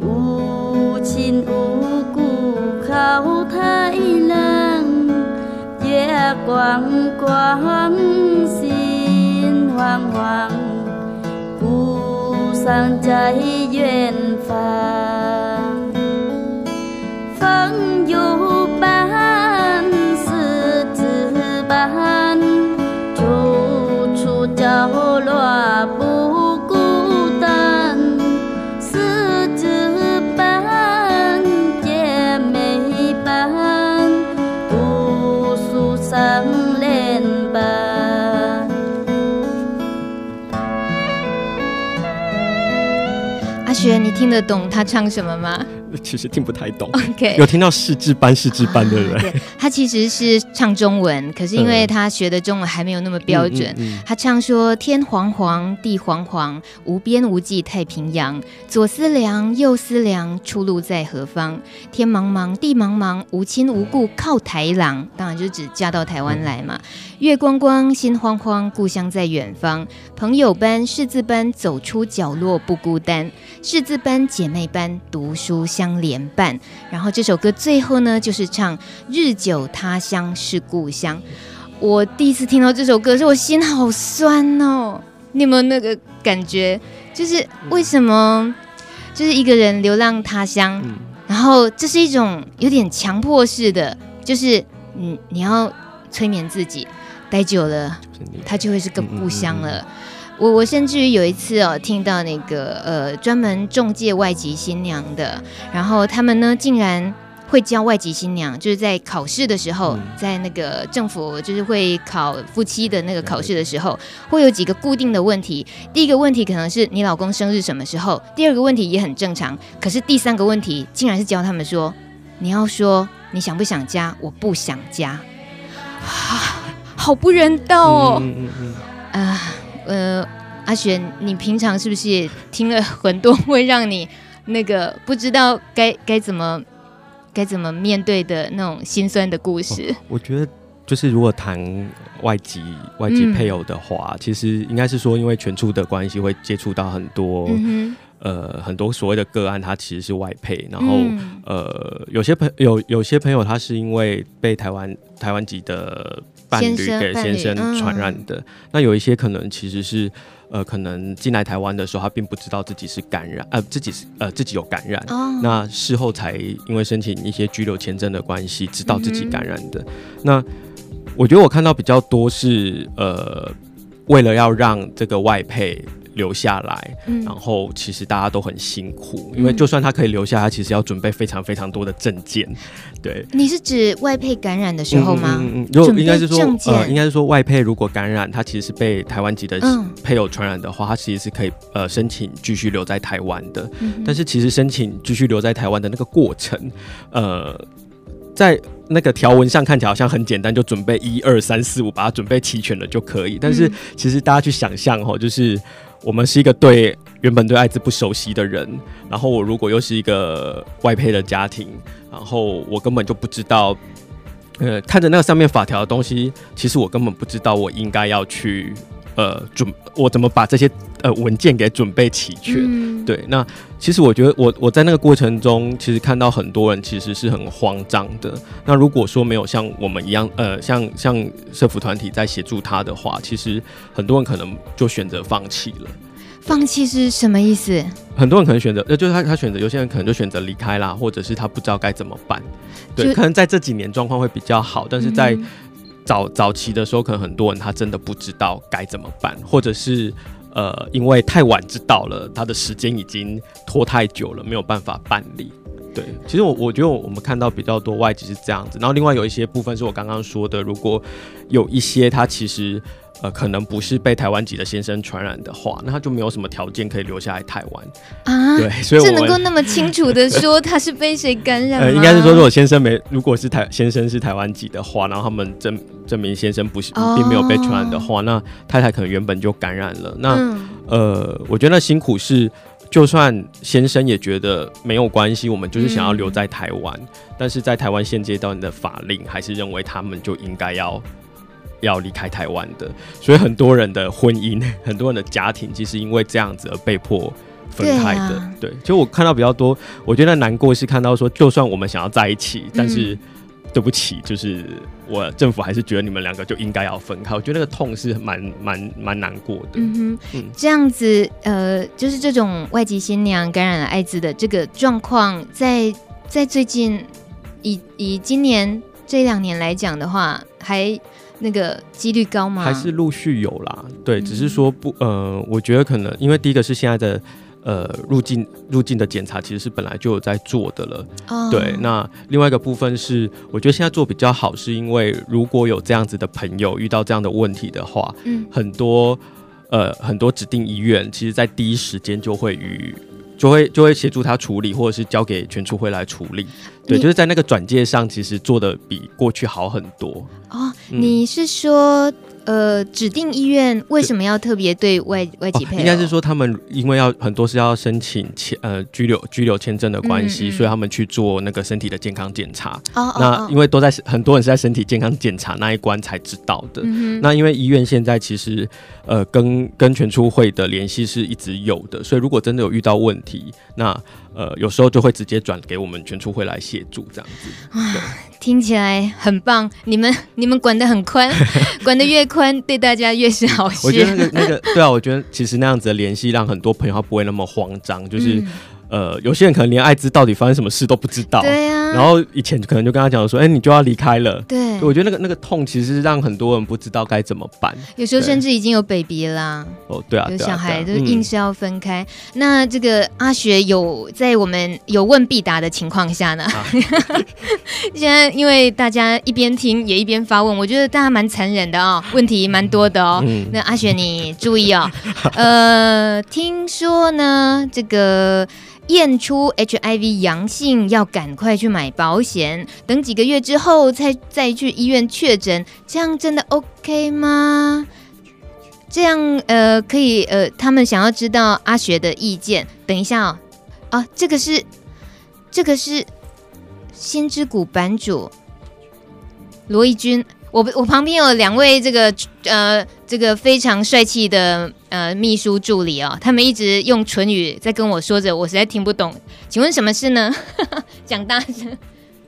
无亲无故靠太郎，月光光，心慌慌，故乡在远方。朋听得懂他唱什么吗？[LAUGHS] 其实听不太懂，OK，有听到识字班识字班的人，对，他其实是唱中文，可是因为他学的中文还没有那么标准，嗯嗯嗯、他唱说天黄黄，地黄黄，无边无际太平洋，左思量，右思量，出路在何方？天茫茫，地茫茫，无亲无故靠台郎，当然就是指嫁到台湾来嘛。嗯、月光光，心慌慌，故乡在远方。朋友班，识字班，走出角落不孤单。识字班，姐妹班，读书相。相连伴，然后这首歌最后呢，就是唱“日久他乡是故乡”。我第一次听到这首歌，是我心好酸哦。你有没有那个感觉？就是为什么，就是一个人流浪他乡，嗯、然后这是一种有点强迫式的，就是你你要催眠自己，待久了，他就会是个故乡了。嗯嗯嗯嗯我我甚至于有一次哦，听到那个呃专门中介外籍新娘的，然后他们呢竟然会教外籍新娘，就是在考试的时候，在那个政府就是会考夫妻的那个考试的时候，会有几个固定的问题。第一个问题可能是你老公生日什么时候，第二个问题也很正常，可是第三个问题竟然是教他们说，你要说你想不想家，我不想家，啊，好不人道哦，嗯嗯嗯啊。呃，阿璇，你平常是不是也听了很多会让你那个不知道该该怎么该怎么面对的那种心酸的故事？哦，我觉得就是如果谈外籍外籍配偶的话，嗯、其实应该是说，因为全处的关系，会接触到很多、嗯、呃很多所谓的个案，他其实是外配，然后、嗯、呃有些朋有有些朋友他是因为被台湾台湾籍的。伴侣给先生传染的，嗯、那有一些可能其实是，呃，可能进来台湾的时候，他并不知道自己是感染，呃，自己是呃自己有感染，哦、那事后才因为申请一些居留签证的关系，知道自己感染的。嗯、那我觉得我看到比较多是，呃，为了要让这个外配。留下来，嗯、然后其实大家都很辛苦，因为就算他可以留下，他其实要准备非常非常多的证件。对，你是指外配感染的时候吗？嗯嗯，如果应该是说，呃，应该是说外配如果感染，他其实是被台湾籍的配偶传染的话，他其实是可以呃申请继续留在台湾的。嗯、但是其实申请继续留在台湾的那个过程，呃。在那个条文上看起来好像很简单，就准备一二三四五，把它准备齐全了就可以。但是其实大家去想象哦，就是我们是一个对原本对艾滋不熟悉的人，然后我如果又是一个外配的家庭，然后我根本就不知道，呃，看着那个上面法条的东西，其实我根本不知道我应该要去。呃，准我怎么把这些呃文件给准备齐全？嗯、对，那其实我觉得我我在那个过程中，其实看到很多人其实是很慌张的。那如果说没有像我们一样，呃，像像社服团体在协助他的话，其实很多人可能就选择放弃了。放弃是什么意思？很多人可能选择，呃，就是他他选择，有些人可能就选择离开啦，或者是他不知道该怎么办。对，可能在这几年状况会比较好，但是在。嗯早早期的时候，可能很多人他真的不知道该怎么办，或者是呃，因为太晚知道了，他的时间已经拖太久了，没有办法办理。对，其实我我觉得我们看到比较多外籍是这样子，然后另外有一些部分是我刚刚说的，如果有一些他其实。呃，可能不是被台湾籍的先生传染的话，那他就没有什么条件可以留下来台湾啊。对，所以我能够那么清楚的说他是被谁感染？呃，应该是说，如果先生没，如果是台先生是台湾籍的话，然后他们证证明先生不是并没有被传染的话，哦，那太太可能原本就感染了。那、嗯、呃，我觉得那辛苦是，就算先生也觉得没有关系，我们就是想要留在台湾，嗯，但是在台湾现阶段的法令还是认为他们就应该要。要离开台湾的，所以很多人的婚姻，很多人的家庭，其实因为这样子而被迫分开的。对，就我看到比较多，我觉得难过是看到说，就算我们想要在一起，但是、嗯、对不起，就是我政府还是觉得你们两个就应该要分开。我觉得那个痛是蛮蛮蛮难过的。嗯哼，嗯，这样子，呃，就是这种外籍新娘感染了艾滋的这个状况，在在最近以以今年这两年来讲的话，还。那个几率高吗？还是陆续有啦？对，只是说不，呃，我觉得可能因为第一个是现在的呃入境入境的检查其实是本来就有在做的了。哦。对，那另外一个部分是，我觉得现在做比较好，是因为如果有这样子的朋友遇到这样的问题的话，嗯，很多呃很多指定医院其实在第一时间就会与。就会就会协助他处理，或者是交给全处会来处理。对，就是在那个转介上，其实做的比过去好很多。哦，嗯、你是说？呃，指定医院为什么要特别对外外籍配偶？哦，应该是说他们因为要很多是要申请签呃居留居留签证的关系，嗯嗯，所以他们去做那个身体的健康检查。哦，那因为都在很多人是在身体健康检查那一关才知道的。嗯、那因为医院现在其实呃跟跟全出会的联系是一直有的，所以如果真的有遇到问题，那呃有时候就会直接转给我们全处会来协助这样子。哇，听起来很棒！你们 [LAUGHS] 你们管得很宽，[LAUGHS] 管得越。宽对大家越是好事。我觉得那个那个对啊，我觉得其实那样子的联系让很多朋友他不会那么慌张，就是。嗯呃，有些人可能连艾滋到底发生什么事都不知道，对呀、啊。然后以前可能就跟他讲说，哎、欸，你就要离开了。对，我觉得那个那个痛，其实是让很多人不知道该怎么办。有时候甚至已经有 baby 啦。哦，对啊，有小孩都硬是要分开。那这个阿学有在我们有问必答的情况下呢？啊、[LAUGHS] 现在因为大家一边听也一边发问，我觉得大家蛮残忍的哦，问题蛮多的哦。嗯、那阿学你注意哦。[LAUGHS] 呃，听说呢，这个。验出 HIV 阳性要赶快去买保险，等几个月之后再再去医院确诊，这样真的 OK 吗？这样呃可以呃，他们想要知道阿学的意见。等一下哦，啊，这个是这个是心之谷版主罗一军。我我旁边有两位这个呃这个非常帅气的呃秘书助理哦，他们一直用唇语在跟我说着，我实在听不懂。请问什么事呢？[LAUGHS] 讲大声。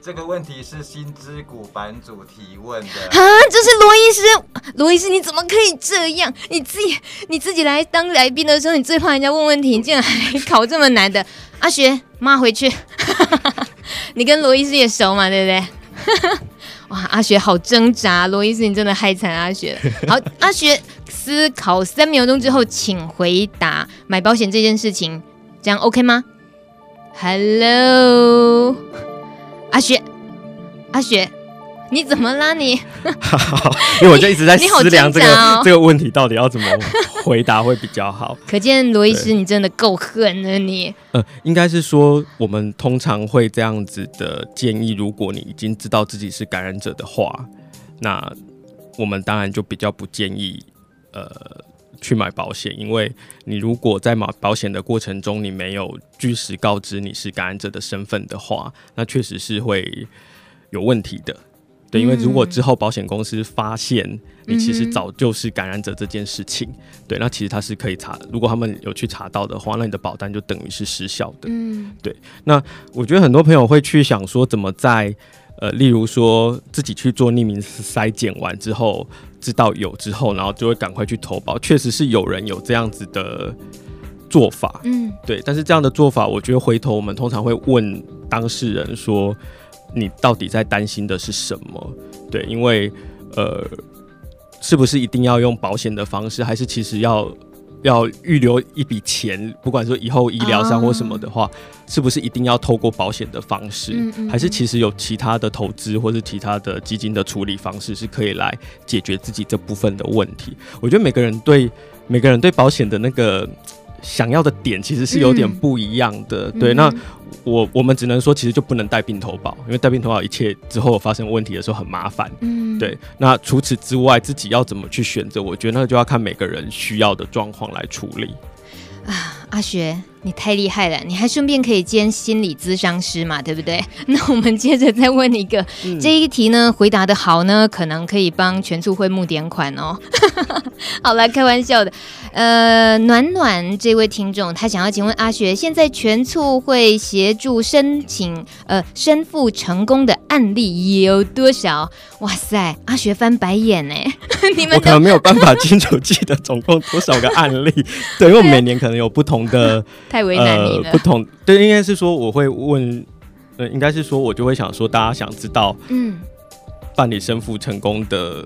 这个问题是新之谷版主提问的啊，这是罗医师，罗医师你怎么可以这样？你自己你自己来当来宾的时候，你最怕人家问问题，你竟然还考这么难的。阿学，骂回去。[LAUGHS] 你跟罗医师也熟嘛，对不对？哇，阿雪好挣扎，罗伊斯，你真的害惨阿雪。[LAUGHS] 好，阿雪思考三秒钟之后，请回答买保险这件事情，这样 OK 吗？Hello，阿雪，阿学，你怎么啦你？[LAUGHS] 因为我就一直在思量这个、哦、这个问题到底要怎么回答会比较好。[LAUGHS] 可见罗医师你真的够狠了你。呃，应该是说我们通常会这样子的建议，如果你已经知道自己是感染者的话，那我们当然就比较不建议呃去买保险，因为你如果在买保险的过程中你没有据实告知你是感染者的身份的话，那确实是会有问题的。对，因为如果之后保险公司发现你其实早就是感染者这件事情，嗯、对，那其实他是可以查，如果他们有去查到的话，那你的保单就等于是失效的。嗯，对。那我觉得很多朋友会去想说，怎么在呃，例如说自己去做匿名筛检完之后，知道有之后，然后就会赶快去投保。确实是有人有这样子的做法。嗯，对。但是这样的做法，我觉得回头我们通常会问当事人说。你到底在担心的是什么？对，因为呃，是不是一定要用保险的方式，还是其实要要预留一笔钱，不管说以后医疗上或什么的话，哦、是不是一定要透过保险的方式，嗯嗯嗯，还是其实有其他的投资或是其他的基金的处理方式是可以来解决自己这部分的问题？我觉得每个人对每个人对保险的那个想要的点其实是有点不一样的。嗯、对，那。我我们只能说，其实就不能带病投保，因为带病投保一切之后发生问题的时候很麻烦。嗯，对。那除此之外，自己要怎么去选择？我觉得那就要看每个人需要的状况来处理。啊，阿学。你太厉害了，你还顺便可以兼心理咨商师嘛，对不对？[LAUGHS] 那我们接着再问一个，嗯、这一题呢，回答的好呢，可能可以帮全促会募点款哦。[LAUGHS] 好了，开玩笑的。呃，暖暖这位听众，他想要请问阿雪，现在全促会协助申请呃申付成功的案例有多少？哇塞，阿雪翻白眼呢。[LAUGHS] 你们我可能没有办法清楚记得总共多少个案例，对，因为每年可能有不同的。太为难你了。呃、不同对，应该是说我会问，呃，应该是说我就会想说，大家想知道，嗯，办理申复成功的，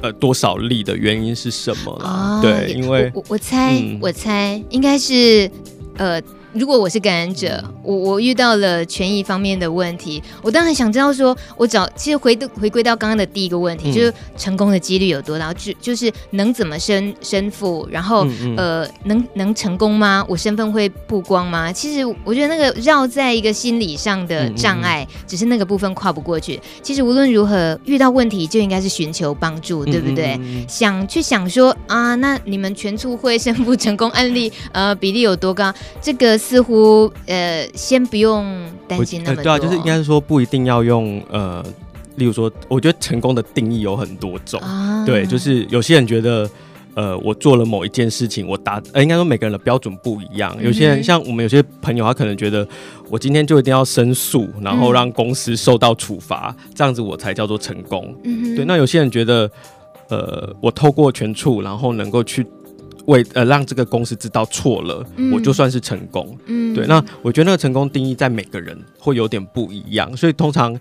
呃，多少例的原因是什么？哦、对，因为我我猜，嗯、我猜应该是，呃。如果我是感染者，我我遇到了权益方面的问题，我当然想知道说，我找其实回回归到刚刚的第一个问题，嗯、就是成功的几率有多大？就就是能怎么申申复，然后嗯嗯呃能能成功吗？我身份会曝光吗？其实我觉得那个绕在一个心理上的障碍，只是那个部分跨不过去。其实无论如何遇到问题，就应该是寻求帮助，对不对？想去想说啊，那你们全促会申复成功案例呃比例有多高？这个。似乎呃，先不用担心那么多。对啊，就是应该是说不一定要用呃，例如说，我觉得成功的定义有很多种。啊、对，就是有些人觉得呃，我做了某一件事情，我达呃，应该说每个人的标准不一样。有些人、嗯、像我们有些朋友，他可能觉得我今天就一定要申诉，然后让公司受到处罚，嗯、这样子我才叫做成功。嗯、哼对，那有些人觉得呃，我透过全处，然后能够去。为呃让这个公司知道错了，嗯、我就算是成功。嗯，对。那我觉得那个成功定义在每个人会有点不一样，所以通常，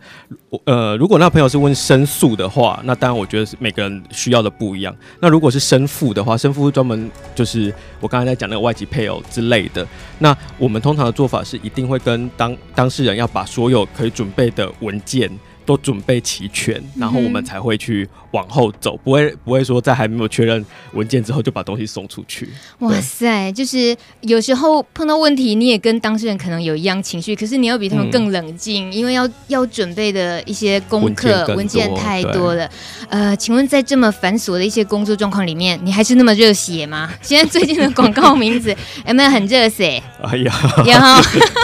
呃，如果那个朋友是问申诉的话，那当然我觉得是每个人需要的不一样。那如果是申复的话，申复是专门就是我刚才在讲那个外籍配偶之类的。那我们通常的做法是一定会跟当当事人要把所有可以准备的文件。都准备齐全，然后我们才会去往后走，不会不会说在还没有确认文件之后就把东西送出去。哇塞，就是有时候碰到问题，你也跟当事人可能有一样情绪，可是你要比他们更冷静，嗯、因为要要准备的一些功课文件太多了。呃，请问在这么繁琐的一些工作状况里面，你还是那么热血吗？[LAUGHS] 现在最近的广告名字有没有很热血？哎呀，然后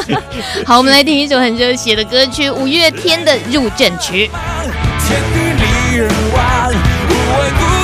[LAUGHS] 好，我们来听一首很热血的歌曲，五月天的《入阵》。天地离人亡，无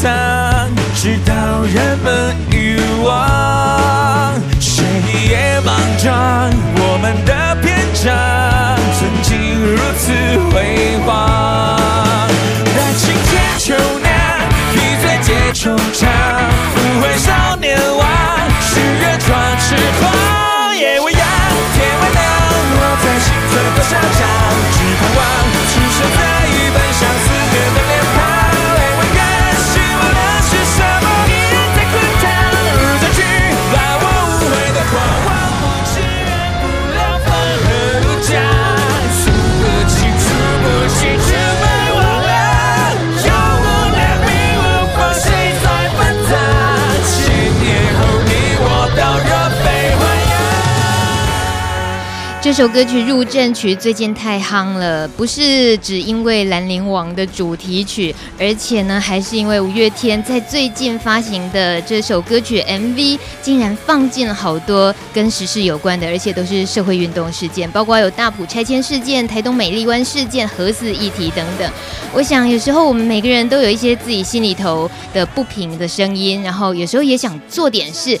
藏，直到人们遗忘。谁也莽撞，我们的篇章曾经如此辉煌。待青千秋酿，一醉解愁肠。不悔少年狂，誓愿壮志狂。夜未央，天未亮，我在心中想只盼望忘，赤手。这首歌曲入阵曲最近太夯了，不是只因为《兰陵王》的主题曲，而且呢，还是因为五月天在最近发行的这首歌曲 MV，竟然放进了好多跟时事有关的，而且都是社会运动事件，包括有大埔拆迁事件、台东美丽湾事件、核四议题等等。我想有时候我们每个人都有一些自己心里头的不平的声音，然后有时候也想做点事。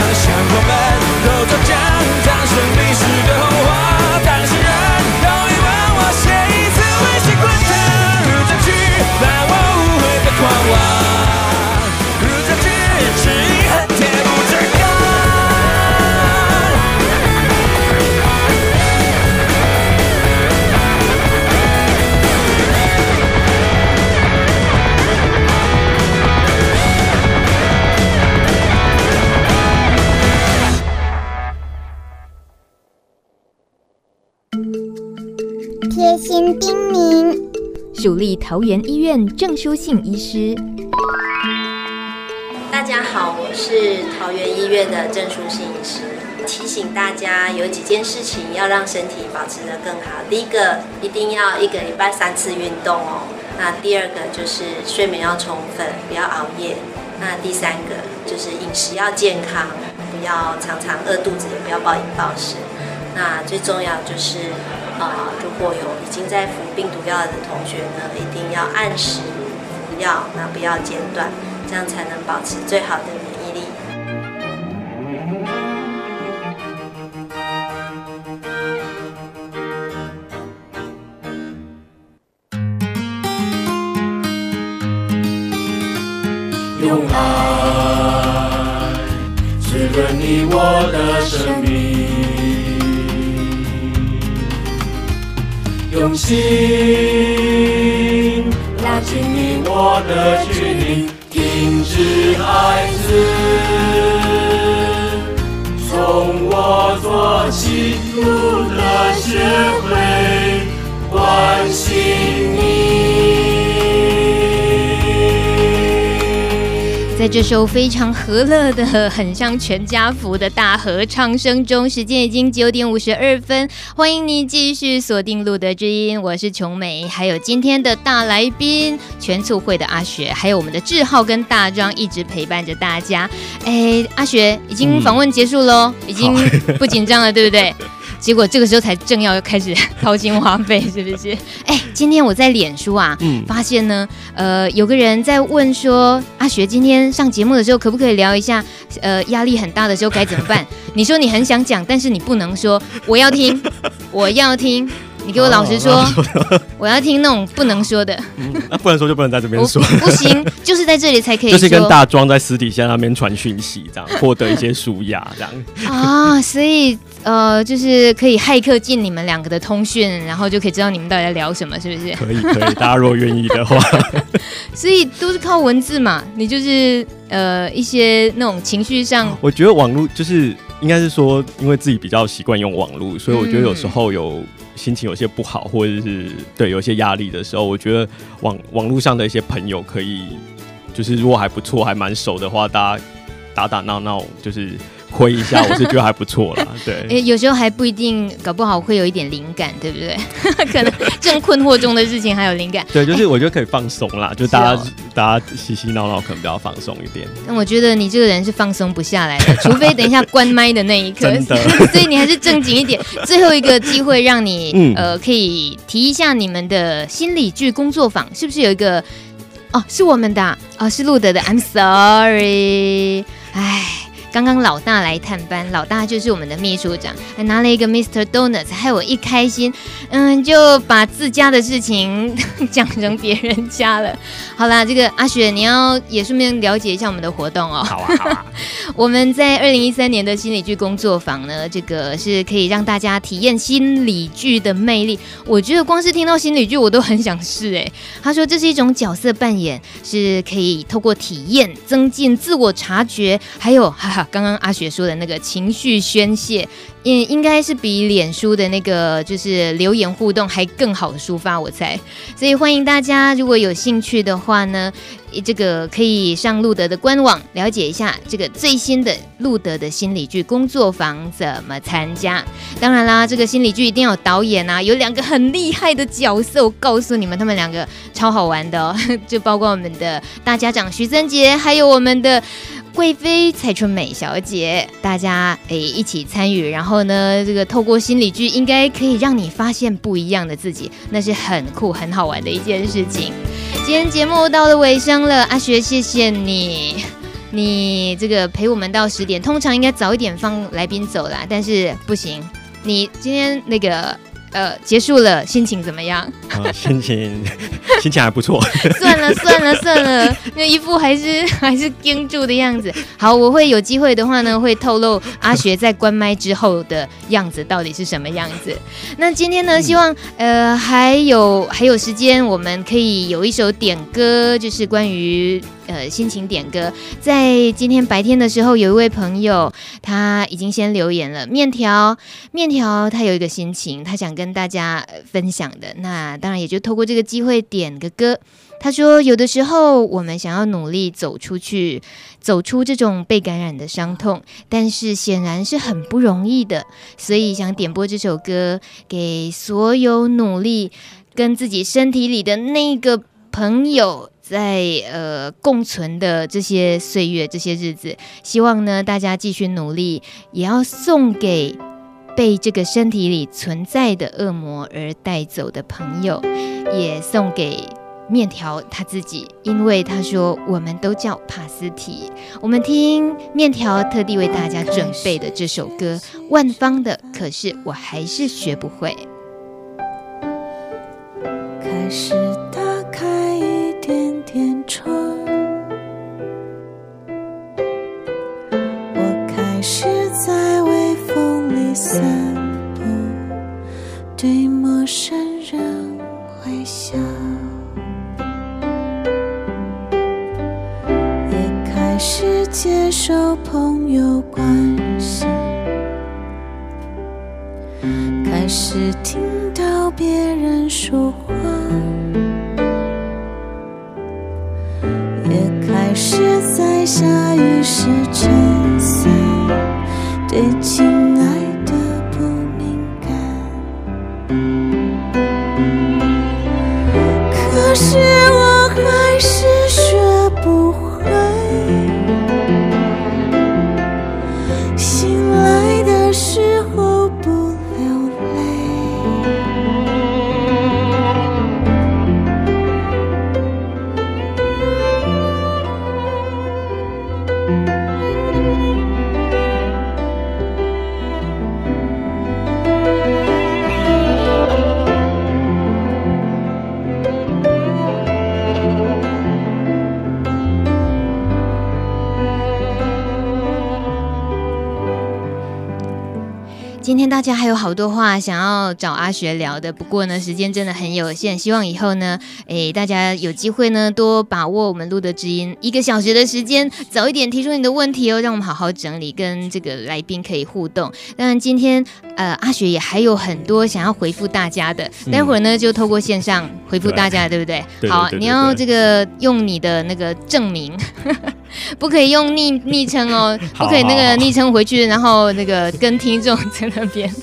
主力桃园医院郑书信医师，大家好，我是桃园医院的郑书信医师。提醒大家有几件事情要让身体保持得更好。第一个，一定要一个礼拜三次运动哦。那第二个就是睡眠要充分，不要熬夜。那第三个就是饮食要健康，不要常常饿肚子，也不要暴饮暴食。那最重要就是。啊，如果有已经在服病毒药的同学呢，一定要按时服药，那不要间断，这样才能保持最好的免疫力。用爱滋润你我的生命。心拉近你我的距离，停止孩子，从我做起，路德学会在这首非常和乐的、很像全家福的大合唱声中，时间已经九点五十二分。欢迎你继续锁定路德之音，我是琼美，还有今天的大来宾全促会的阿雪，还有我们的志浩跟大庄一直陪伴着大家。哎，阿雪已经访问结束喽，嗯、已经不紧张了，对不对？结果这个时候才正要开始 [LAUGHS] 掏心花肺，是不是？哎，今天我在脸书啊，嗯，发现呢，呃，有个人在问说，阿学今天上节目的时候可不可以聊一下，呃，压力很大的时候该怎么办？[LAUGHS] 你说你很想讲，但是你不能说，我要听，[LAUGHS] 我要听。你给我老实说，哦、我要听那种不能说的。嗯、那不能说就不能在这边说。不行，就是在这里才可以。就是跟大庄在私底下那边传讯息，这样获得一些舒压，这样。啊，所以呃，就是可以骇客进你们两个的通讯，然后就可以知道你们到底在聊什么，是不是？可以，可以，大家如果愿意的话。[LAUGHS] 所以都是靠文字嘛，你就是呃一些那种情绪上。我觉得网络就是应该是说，因为自己比较习惯用网络，所以我觉得有时候有。嗯心情有些不好，或者是对有些压力的时候，我觉得网网络上的一些朋友可以，就是如果还不错，还蛮熟的话，大家打打闹闹，就是。回一下，我是觉得还不错啦。[LAUGHS] 对，哎、欸，有时候还不一定，搞不好会有一点灵感，对不对？[LAUGHS] 可能正困惑中的事情还有灵感。对，就是我觉得可以放松啦，欸、就大家、哦、大家嘻嘻闹闹，可能比较放松一点。但我觉得你这个人是放松不下来的，[LAUGHS] 除非等一下关麦的那一刻。所以你还是正经一点。最后一个机会让你，嗯、呃，可以提一下你们的心理剧工作坊，是不是有一个？哦，是我们的，啊、哦，是路德的。I'm sorry，哎。刚刚老大来探班，老大就是我们的秘书长，还拿了一个 Mr. Donuts，害我一开心，嗯，就把自家的事情 [LAUGHS] 讲成别人家了。好啦，这个阿雪，你要也顺便了解一下我们的活动哦。好啊，好啊。[LAUGHS] 我们在二零一三年的心理剧工作坊呢，这个是可以让大家体验心理剧的魅力。我觉得光是听到心理剧，我都很想试哎。他说这是一种角色扮演，是可以透过体验增进自我察觉，还有哈哈。刚刚阿雪说的那个情绪宣泄，应应该是比脸书的那个就是留言互动还更好的抒发，我猜。所以欢迎大家，如果有兴趣的话呢，这个可以上路德的官网了解一下这个最新的路德的心理剧工作坊怎么参加。当然啦，这个心理剧一定要有导演啊，有两个很厉害的角色，我告诉你们，他们两个超好玩的哦，就包括我们的大家长徐森杰，还有我们的。贵妃蔡春美小姐，大家诶一起参与，然后后呢，这个透过心理剧，应该可以让你发现不一样的自己，那是很酷很好玩的一件事情。今天节目到了尾声了，阿学谢谢你，你这个陪我们到十点，通常应该早一点放来宾走啦，但是不行，你今天那个。呃，结束了，心情怎么样？[LAUGHS] 啊、心情心情还不错。[LAUGHS] 算了算了算了，那一副还是 [LAUGHS] 还是盯住的样子。好，我会有机会的话呢，会透露阿学在关麦之后的样子到底是什么样子。那今天呢，希望呃还有还有时间，我们可以有一首点歌，就是关于。呃，心情点歌，在今天白天的时候，有一位朋友他已经先留言了。面条，面条，他有一个心情，他想跟大家分享的。那当然也就透过这个机会点个歌。他说，有的时候我们想要努力走出去，走出这种被感染的伤痛，但是显然是很不容易的。所以想点播这首歌，给所有努力跟自己身体里的那个朋友。在呃共存的这些岁月、这些日子，希望呢大家继续努力，也要送给被这个身体里存在的恶魔而带走的朋友，也送给面条他自己，因为他说我们都叫帕斯提。我们听面条特地为大家准备的这首歌，万芳的，可是我还是学不会。开始打开。天窗，我开始在微风里散步，对陌生人微笑，也开始接受朋友关心，开始听到别人说话。下雨时撑伞，对晴大家还有好多话想要找阿学聊的，不过呢，时间真的很有限。希望以后呢，诶，大家有机会呢，多把握我们录的知音一个小时的时间，早一点提出你的问题哦，让我们好好整理，跟这个来宾可以互动。当然，今天呃，阿学也还有很多想要回复大家的，待会儿呢就透过线上回复大家，对，对不对？对好，你要这个用你的那个证明，[LAUGHS] 不可以用昵昵称哦，[LAUGHS] 不可以那个昵称回去，然后那个跟听众在。那边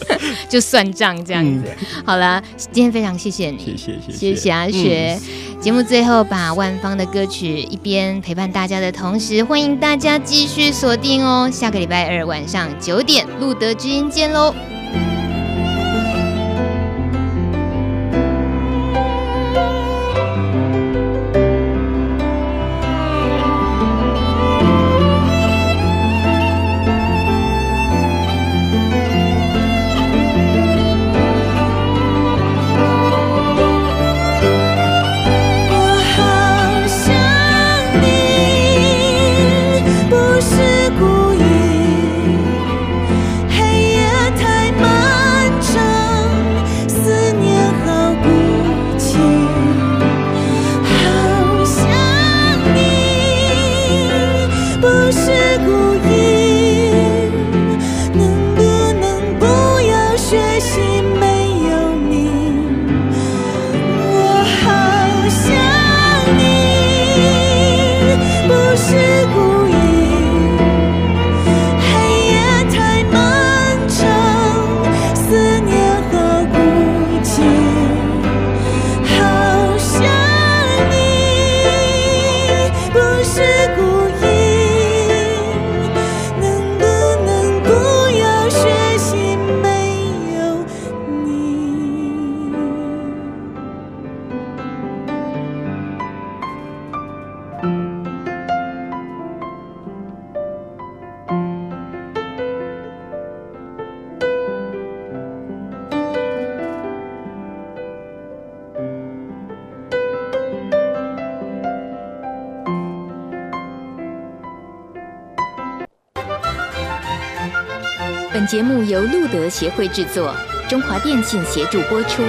[LAUGHS] 就算账这样子，嗯、好了，今天非常谢谢你，谢谢谢谢，谢谢阿雪。嗯、节目最后把万芳的歌曲一边陪伴大家的同时，欢迎大家继续锁定哦，下个礼拜二晚上九点，路德之音见喽。节目由路德协会制作，中华电信协助播出。